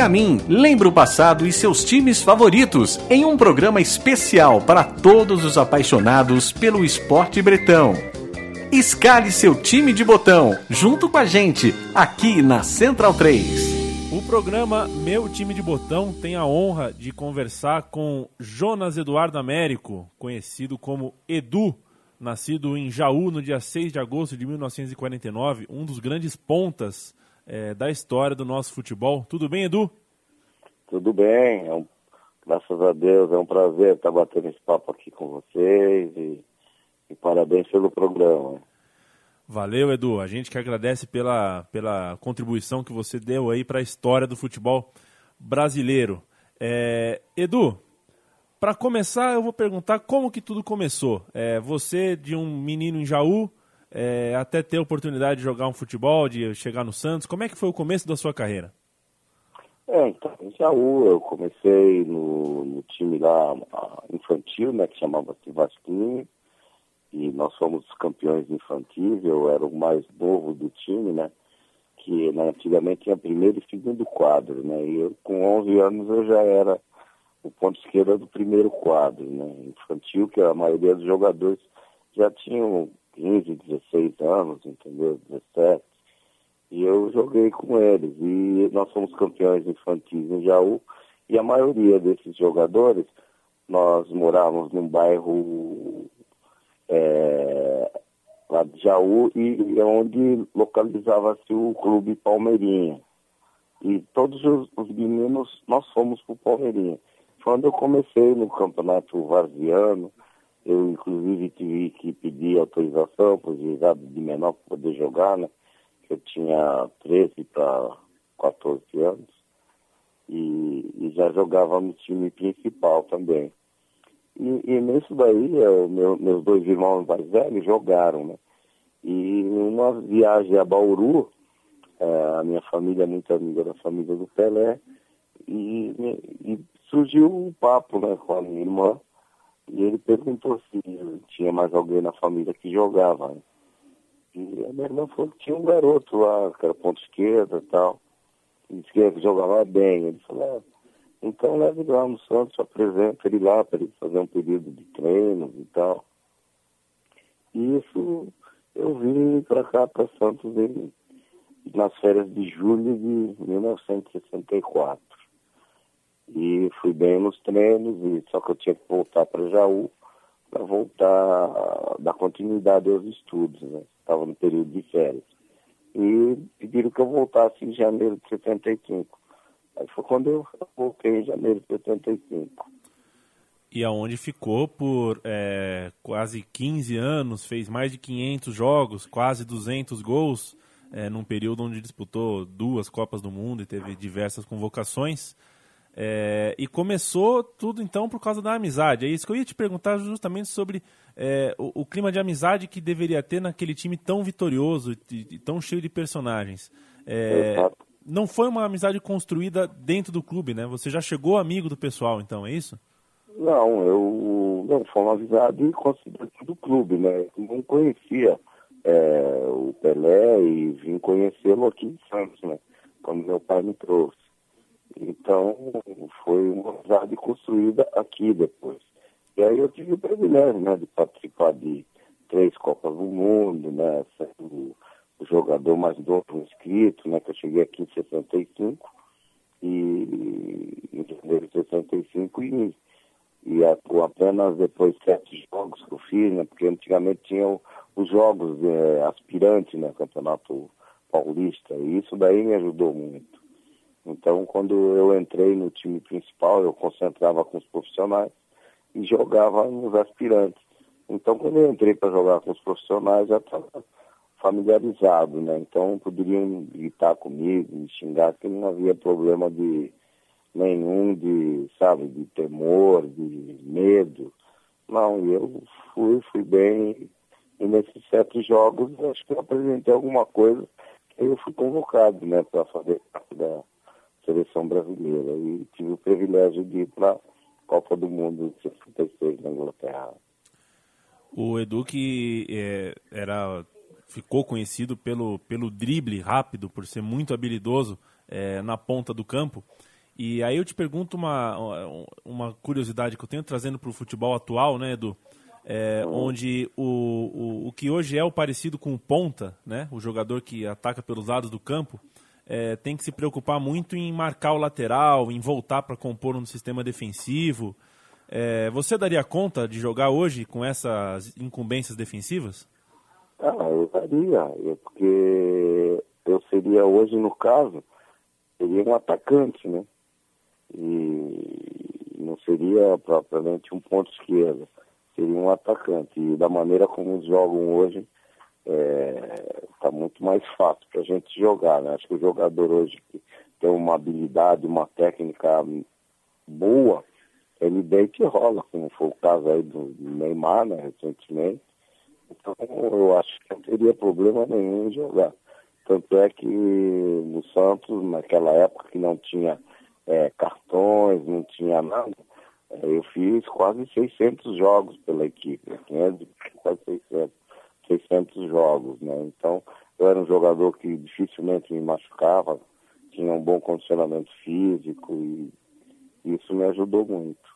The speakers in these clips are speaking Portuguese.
a mim. Lembra o passado e seus times favoritos em um programa especial para todos os apaixonados pelo esporte bretão. Escale seu time de botão junto com a gente aqui na Central 3. O programa Meu Time de Botão tem a honra de conversar com Jonas Eduardo Américo, conhecido como Edu, nascido em Jaú no dia 6 de agosto de 1949, um dos grandes pontas é, da história do nosso futebol. Tudo bem, Edu? Tudo bem, é um, graças a Deus, é um prazer estar batendo esse papo aqui com vocês e, e parabéns pelo programa. Valeu, Edu. A gente que agradece pela, pela contribuição que você deu aí para a história do futebol brasileiro. É, Edu, para começar, eu vou perguntar como que tudo começou. É, você, de um menino em Jaú, é, até ter a oportunidade de jogar um futebol, de chegar no Santos, como é que foi o começo da sua carreira? É, então, em Jaú, eu comecei no, no time lá infantil, né, que chamava-se Vasquinho, e nós fomos campeões infantis, eu era o mais novo do time, né, que né, antigamente tinha primeiro e segundo quadro, né, e eu, com 11 anos eu já era o ponto esquerdo do primeiro quadro, né, infantil, que a maioria dos jogadores já tinham 15, 16 anos, entendeu, 17, e eu joguei com eles, e nós fomos campeões infantis em Jaú, e a maioria desses jogadores, nós morávamos num bairro é, lá de Jaú, e é onde localizava-se o Clube Palmeirinha. E todos os, os meninos, nós fomos para o Palmeirinha. Quando eu comecei no campeonato varziano, eu inclusive tive que pedir autorização para os juizados de menor para poder jogar, né? Eu tinha 13 para 14 anos. E, e, já jogava no time principal também. E, e nisso daí, eu, meu, meus dois irmãos mais velhos jogaram, né? E numa viagem a Bauru, é, a minha família é muito amiga da família do Pelé, e, e surgiu um papo né, com a minha irmã, e ele perguntou se tinha mais alguém na família que jogava. Né? E a minha irmã falou que tinha um garoto lá, que era ponto esquerda e tal, que jogava bem. Ele falou, ah, então leve lá no Santos, apresenta ele lá para ele fazer um período de treinos e tal. E isso eu vim para cá, para Santos, nas férias de julho de 1964. E fui bem nos treinos, e só que eu tinha que voltar para Jaú para voltar, dar continuidade aos estudos, né? Estava no período de férias. E pediram que eu voltasse em janeiro de 75. Aí foi quando eu voltei em janeiro de 75. E aonde ficou por é, quase 15 anos, fez mais de 500 jogos, quase 200 gols, é, num período onde disputou duas Copas do Mundo e teve diversas convocações. É, e começou tudo então por causa da amizade. É isso que eu ia te perguntar justamente sobre é, o, o, clima de amizade que deveria ter naquele time tão vitorioso e, e tão cheio de personagens. É, não foi uma amizade construída dentro do clube, né? Você já chegou amigo do pessoal, então, é isso? Não, eu não foi uma amizade construída do clube, né? Eu não conhecia é, o Pelé e vim conhecê-lo aqui em Santos, né? Quando meu pai me trouxe. Então, foi uma amizade construída aqui depois. E aí eu tive o privilégio, né, de participar de três Copas do Mundo, né, sendo o jogador mais novo inscrito, né, que eu cheguei aqui em 65, e em janeiro de 65, e, e apenas depois sete jogos que eu fiz, né, porque antigamente tinham os jogos é, aspirantes, né, Campeonato Paulista, e isso daí me ajudou muito. Então, quando eu entrei no time principal, eu concentrava com os profissionais e jogava nos aspirantes. Então, quando eu entrei para jogar com os profissionais, já estava familiarizado, né? Então, poderiam gritar comigo, me xingar, que não havia problema de nenhum de, sabe, de temor, de medo. Não, eu fui, fui bem. E nesses sete jogos, acho que eu apresentei alguma coisa que eu fui convocado, né, para fazer parte da, seleção brasileira e tive o privilégio de ir para a Copa do Mundo de 66 na Inglaterra. O Edu que é, era ficou conhecido pelo, pelo drible rápido, por ser muito habilidoso é, na ponta do campo. E aí eu te pergunto uma, uma curiosidade que eu tenho trazendo para o futebol atual, né, Edu? É, onde o, o, o que hoje é o parecido com o ponta, né, o jogador que ataca pelos lados do campo, é, tem que se preocupar muito em marcar o lateral, em voltar para compor um sistema defensivo. É, você daria conta de jogar hoje com essas incumbências defensivas? Ah, eu daria, porque eu seria hoje, no caso, seria um atacante, né? E não seria propriamente um ponto esquerdo, seria um atacante. E da maneira como jogam hoje, está é, tá muito mais fácil para a gente jogar, né? Acho que o jogador hoje que tem uma habilidade, uma técnica boa, ele deita e rola, como foi o caso aí do Neymar, né, recentemente. Então, eu acho que não teria problema nenhum em jogar. Tanto é que no Santos, naquela época que não tinha é, cartões, não tinha nada, é, eu fiz quase 600 jogos pela equipe, 500, quase 600, 600 jogos, né? Então, eu era um jogador que dificilmente me machucava, tinha um bom condicionamento físico e isso me ajudou muito.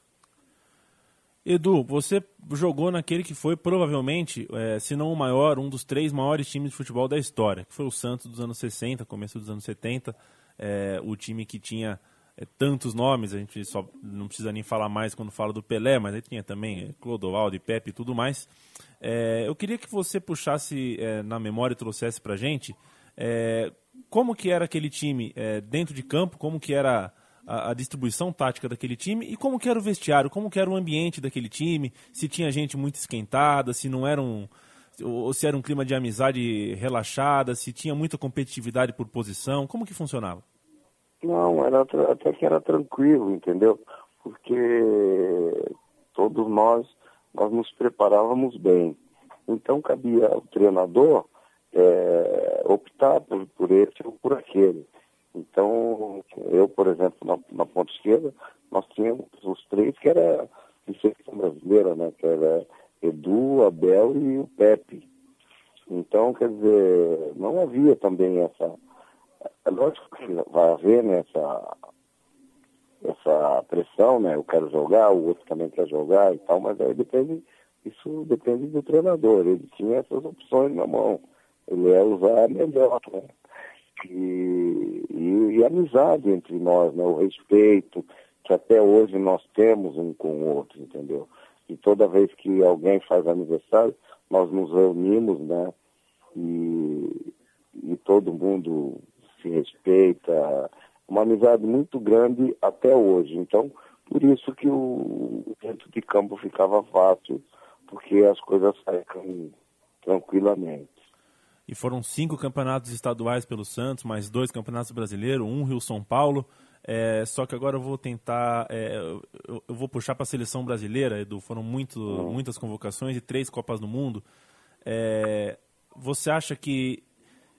Edu, você jogou naquele que foi provavelmente, é, se não o maior, um dos três maiores times de futebol da história, que foi o Santos dos anos 60, começo dos anos 70, é, o time que tinha é, tantos nomes, a gente só não precisa nem falar mais quando fala do Pelé, mas aí tinha também é, Clodoaldo Pepe e tudo mais. É, eu queria que você puxasse é, na memória e trouxesse pra gente como que era aquele time dentro de campo, como que era a, a, distribuição tática daquele time e como que era o vestiário, como que era o ambiente daquele time, se tinha gente muito esquentada, se não era um ou se era um clima de amizade relaxada, se tinha muita competitividade por posição, como que funcionava? Não, era até que era tranquilo, entendeu? Porque todos nós nós nos preparávamos bem. Então cabia ao treinador é, optar por, por esse ou por aquele. Então, eu, por exemplo, na, na ponta esquerda, nós tínhamos os três que era de seleção brasileira, né? Que era Edu, Abel e o Pepe. Então, quer dizer, não havia também essa. É lógico que vai haver né, essa, pressão, né? Eu quero jogar, o outro também quer jogar e tal, mas aí depende, isso depende do treinador. Ele tinha essas opções na mão. Ele ia usar melhor, né? e, e, e amizade entre nós, né? o respeito que até hoje nós temos um com o outro, entendeu? E toda vez que alguém faz aniversário, nós nos reunimos, né? E, e todo mundo se respeita. Uma amizade muito grande até hoje. Então, por isso que o dentro de campo ficava fácil, porque as coisas saíam tranquilamente. E foram cinco campeonatos estaduais pelo Santos, mais dois campeonatos brasileiros, um Rio-São Paulo. É, só que agora eu vou tentar, é, eu, eu, vou puxar para a seleção brasileira, Edu. Foram muito, uhum. muitas convocações e três Copas do Mundo. É, você acha que.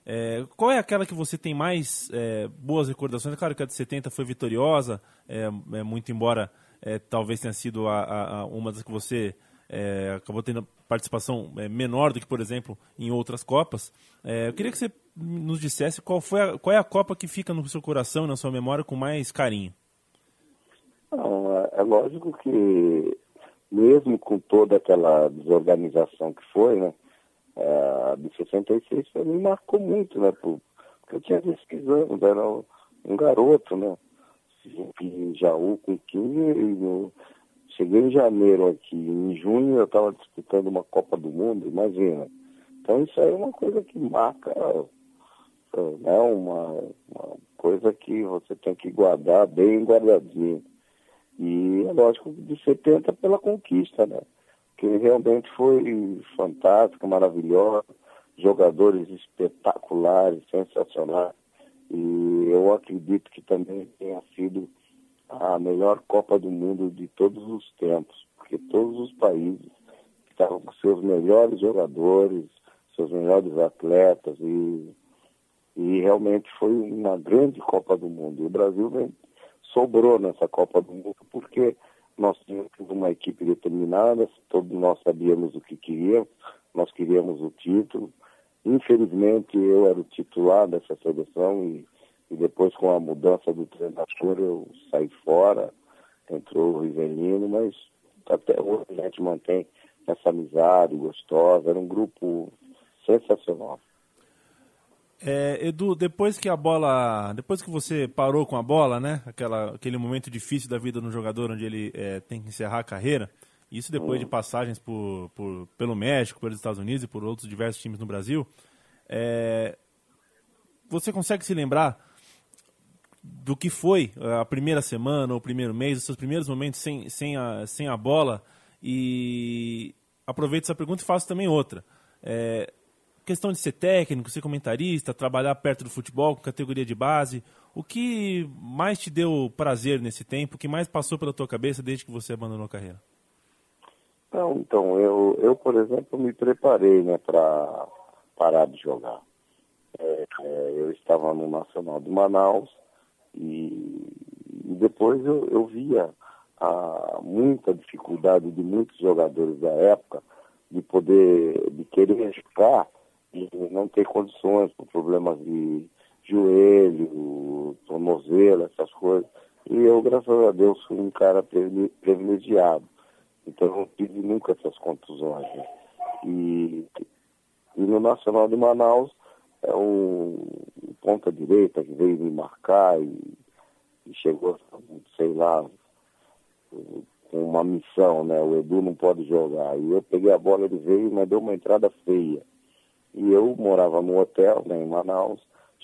É, qual é aquela que você tem mais é, boas recordações? É claro que a de 70 foi vitoriosa, é, muito embora talvez tenha sido a, a, a uma das que você é, acabou tendo participação é, menor do que, por exemplo, em outras Copas. É, eu queria que você nos dissesse qual, foi a, qual é a Copa que fica no seu coração e na sua memória com mais carinho. É, é lógico que, mesmo com toda aquela desorganização que foi, né, é, de 66 me marcou muito, né, porque eu tinha 16 anos, era um garoto, né, em Jaú com 15 e no, Cheguei em janeiro aqui, em junho eu estava disputando uma Copa do Mundo, imagina. Então isso aí é uma coisa que marca, né, uma, uma coisa que você tem que guardar bem guardadinho. E é lógico de 70 pela conquista, né? Que realmente foi fantástica, maravilhosa, jogadores espetaculares, sensacionais. E eu acredito que também tenha sido a melhor Copa do Mundo de todos os tempos, porque todos os países estavam com seus melhores jogadores, seus melhores atletas e, e realmente foi uma grande Copa do Mundo. E o Brasil vem, sobrou nessa Copa do Mundo porque nós tínhamos uma equipe determinada, todos nós sabíamos o que queríamos, nós queríamos o título. Infelizmente eu era o titular dessa seleção e E depois com a mudança do treinador eu saí fora, entrou o Rivelino, mas até hoje a gente mantém essa amizade gostosa, era um grupo sensacional. É, Edu, depois que a bola, depois que você parou com a bola, né, aquela, aquele momento difícil da vida do jogador onde ele é, tem que encerrar a carreira, isso depois de passagens por, por, pelo México, pelos Estados Unidos e por outros diversos times no Brasil, é, você consegue se lembrar do que foi a primeira semana, ou o primeiro mês, os seus primeiros momentos sem, sem, a, sem a bola? E aproveito essa pergunta e faço também outra. É, questão de ser técnico, ser comentarista, trabalhar perto do futebol com categoria de base, o que mais te deu prazer nesse tempo? O que mais passou pela tua cabeça desde que você abandonou a carreira? Não, então, eu, eu por exemplo, me preparei né, para parar de jogar. É, é, eu estava no Nacional de Manaus e, e depois eu, eu via a, muita dificuldade de muitos jogadores da época de poder, de querer jogar não ter condições por problemas de joelho, tornozelo, essas coisas. E eu, graças a Deus, fui um cara privilegiado. Então não tive nunca essas contusões. Né? E, e no Nacional de Manaus é um, ponta direita que veio me marcar e, e chegou, sei lá, com uma missão, né? O Edu não pode jogar. E eu peguei a bola, ele veio me deu uma entrada feia. E eu morava no hotel, né, em Manaus.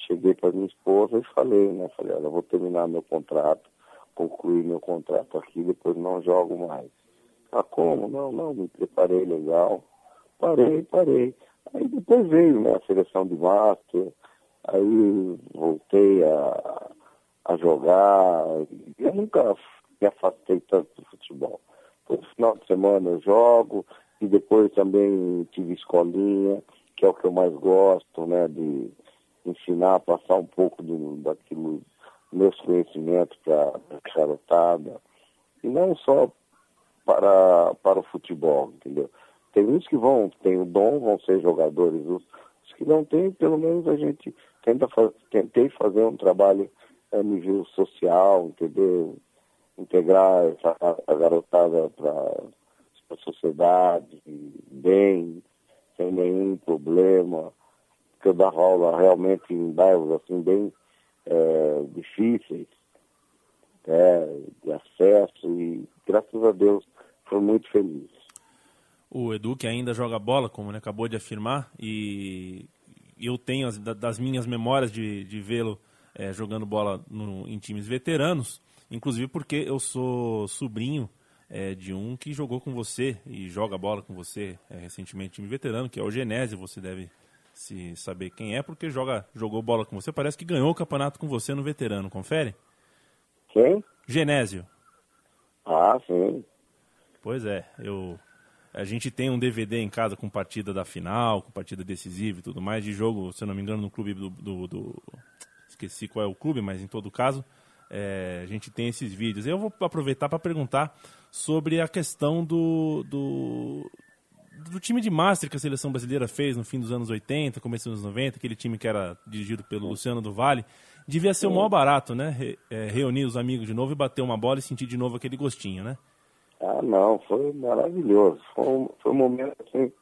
Cheguei para minha esposa e falei, né? Falei, olha, vou terminar meu contrato, concluir meu contrato aqui, depois não jogo mais. Ah, como? Não, não, me preparei legal. Parei, parei. Aí depois veio né, a seleção de master, aí voltei a, a jogar. Eu nunca me afastei tanto do futebol. Todo final de semana eu jogo e depois também tive escolinha, que é o que eu mais gosto, né? De ensinar, passar um pouco do, daquilo, meus conhecimentos para a garotada. E não só para, para o futebol, entendeu? Tem uns que vão, tem o dom, vão ser jogadores, os, os que não têm, pelo menos a gente tenta faz, tentei fazer um trabalho a nível social, entendeu? Integrar essa, a garotada para a sociedade, bem, sem nenhum problema, porque eu dava aula realmente em bairros assim bem é, difíceis, é, de acesso e graças a Deus foi muito feliz. O Edu, que ainda joga bola, como ele acabou de afirmar, e eu tenho as, das minhas memórias de, de vê-lo é, jogando bola no, em times veteranos, inclusive porque eu sou sobrinho é, de um que jogou com você e joga bola com você é, recentemente, time veterano, que é o Genésio, você deve se saber quem é, porque joga, jogou bola com você, parece que ganhou o campeonato com você no veterano, confere? Quem? Genésio. Ah, sim. Pois é, eu a gente tem um DVD em casa com partida da final, com partida decisiva e tudo mais, de jogo, se eu não me engano, no clube do. do, do... Esqueci qual é o clube, mas em todo caso, é, a gente tem esses vídeos. Eu vou aproveitar para perguntar sobre a questão do, do, do time de Master que a seleção brasileira fez no fim dos anos 80, começo dos anos 90, aquele time que era dirigido pelo Luciano do Vale. Devia ser o maior barato, né? Re, é, reunir os amigos de novo e bater uma bola e sentir de novo aquele gostinho, né? Ah, não, foi maravilhoso. Foi um, foi um momento assim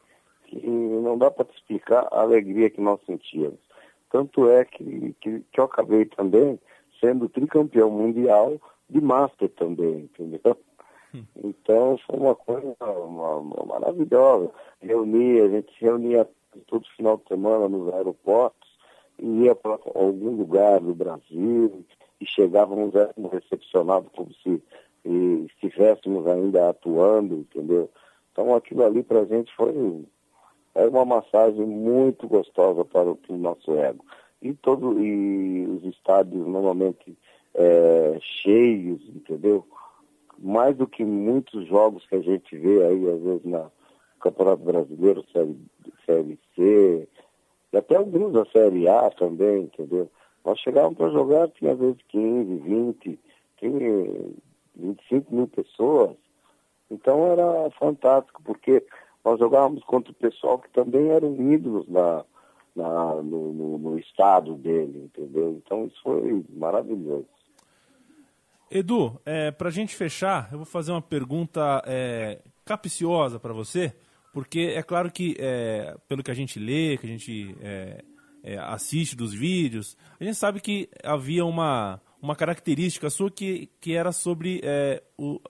que não dá para te explicar a alegria que nós sentíamos. Tanto é que, que, que eu acabei também sendo tricampeão mundial de Master também, entendeu? Hum. Então foi uma coisa uma, uma maravilhosa. Reunia, a gente se reunia todo final de semana nos aeroportos, ia para algum lugar do Brasil e chegávamos recepcionados como se estivéssemos ainda atuando, entendeu? Então aquilo ali para a gente foi é uma massagem muito gostosa para o nosso ego. E, todo, e os estádios normalmente é, cheios, entendeu? Mais do que muitos jogos que a gente vê aí, às vezes, na Campeonato Brasileiro, Série, C, e até alguns da Série A também, entendeu? Nós chegávamos para jogar, tinha às vezes 15, 20, tinha 25 mil pessoas. Então era fantástico, porque nós jogávamos contra o pessoal que também eram ídolos na, na, no, no, no, estado dele, entendeu? Então isso foi maravilhoso. Edu, é, para a gente fechar, eu vou fazer uma pergunta é, capciosa para você, porque é claro que, é, pelo que a gente lê, que a gente é, é, assiste dos vídeos, a gente sabe que havia uma, uma característica sua que, que era sobre é, o,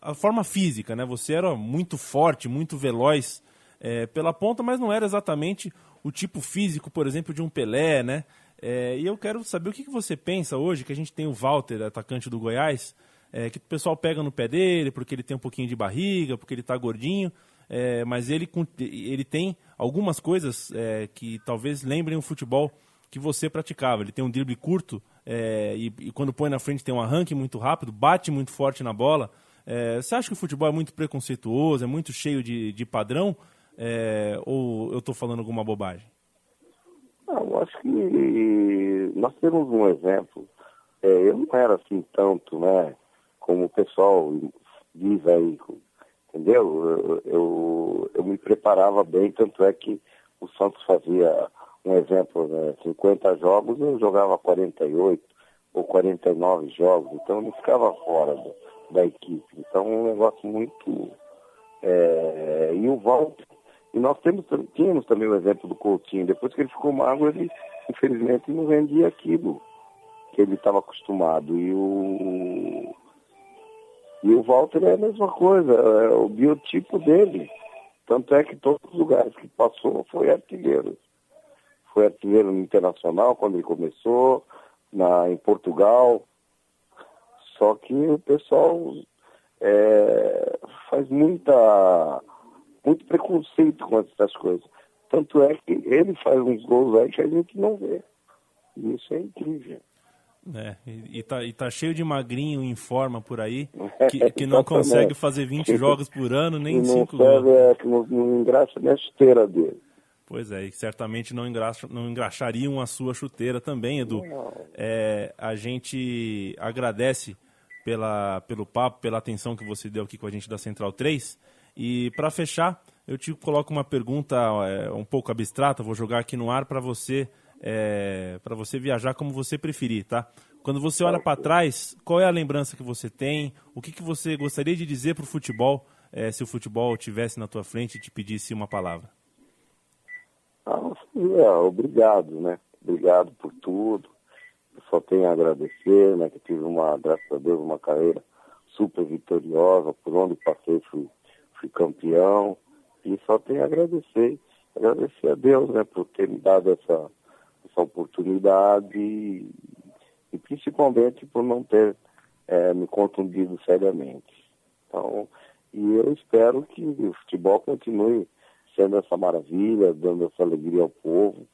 a forma física, né? Você era muito forte, muito veloz pela ponta, mas não era exatamente o tipo físico, por exemplo, de um Pelé, né? É, e eu quero saber o que, você pensa hoje, que a gente tem o Walter, atacante do Goiás, é, que o pessoal pega no pé dele porque ele tem um pouquinho de barriga, porque ele está gordinho, é, mas ele, ele tem algumas coisas é, que talvez lembrem o futebol que você praticava. Ele tem um drible curto é, e, e, quando põe na frente tem um arranque muito rápido, bate muito forte na bola. É, você acha que o futebol é muito preconceituoso, é muito cheio de, de padrão? É, ou eu estou falando alguma bobagem? Não, acho que nós temos um exemplo. É, eu não era assim tanto, né? Como o pessoal diz aí, entendeu? Eu, eu, eu, me preparava bem, tanto é que o Santos fazia um exemplo, né? 50 jogos, eu jogava 48 ou 49 jogos, então eu não ficava fora da, da equipe. Então é um negócio muito. É, e o Walter e nós temos, tínhamos também o exemplo do Coutinho. Depois que ele ficou magro, ele infelizmente não vendia aquilo que ele estava acostumado. E o, e o Walter é a mesma coisa, é o biotipo dele. Tanto é que todos os lugares que passou foi artilheiro. Foi artilheiro no Internacional quando ele começou, na, em Portugal. Só que o pessoal é, faz muita muito preconceito com essas coisas. Tanto é que ele faz uns gols aí que a gente não vê. E isso é incrível. É, e, tá, e tá cheio de magrinho em forma por aí, que, que não consegue fazer 20 jogos por ano, nem 5 gols. É, que não, não engraxa nem a chuteira dele. Pois é, e certamente não, engraxa, não engraxariam a sua chuteira também, Edu. É, a gente agradece pela, pelo papo, pela atenção que você deu aqui com a gente da Central 3. E para fechar, eu te coloco uma pergunta é, um pouco abstrata, vou jogar aqui no ar para você, é, para você viajar como você preferir, tá? Quando você olha para trás, qual é a lembrança que você tem? O que, que você gostaria de dizer para o futebol, é, se o futebol estivesse na tua frente e te pedisse uma palavra? Ah, é, obrigado, né? Obrigado por tudo. Eu só tenho a agradecer, né? Que tive uma, graças a Deus, uma carreira super vitoriosa. Por onde passei fui fui campeão e só tenho a agradecer, agradecer a Deus, né, por ter me dado essa, essa oportunidade e, e principalmente por não ter é, me contundido seriamente. Então, e eu espero que o futebol continue sendo essa maravilha, dando essa alegria ao povo,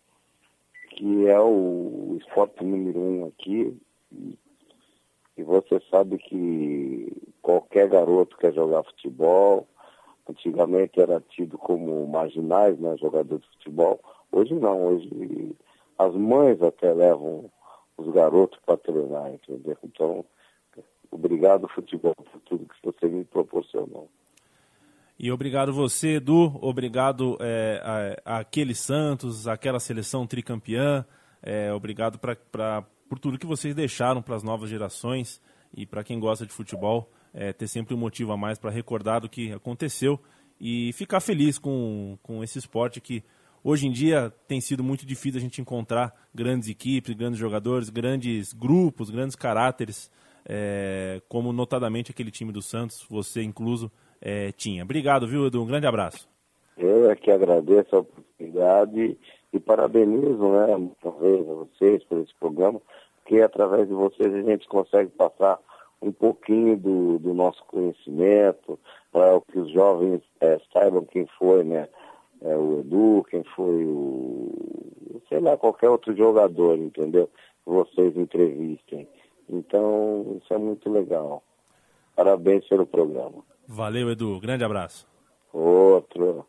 que é o esporte número um aqui. E, e você sabe que qualquer garoto quer jogar futebol, Antigamente era tido como marginais, né, jogador de futebol. Hoje não, hoje as mães até levam os garotos para treinar, entendeu? Então, obrigado futebol por tudo que você me proporcionou. E obrigado você, Edu, obrigado é, a, aquele Santos, aquela seleção tricampeã, é, obrigado pra, pra, por tudo que vocês deixaram para as novas gerações e para quem gosta de futebol é, ter sempre um motivo a mais para recordar do que aconteceu e ficar feliz com, com esse esporte que hoje em dia tem sido muito difícil a gente encontrar grandes equipes, grandes jogadores, grandes grupos, grandes caráteres, é, como notadamente aquele time do Santos, você incluso, é, tinha. Obrigado, viu, Edu? Um grande abraço. Eu é que agradeço a oportunidade e parabenizo, né, talvez a vocês por esse programa, porque através de vocês a gente consegue passar um pouquinho do, do nosso conhecimento, para que os jovens é, saibam quem foi né, é, o Edu, quem foi o, sei lá, qualquer outro jogador, entendeu? Que vocês entrevistem. Então, isso é muito legal. Parabéns pelo programa. Valeu, Edu. Grande abraço. Outro.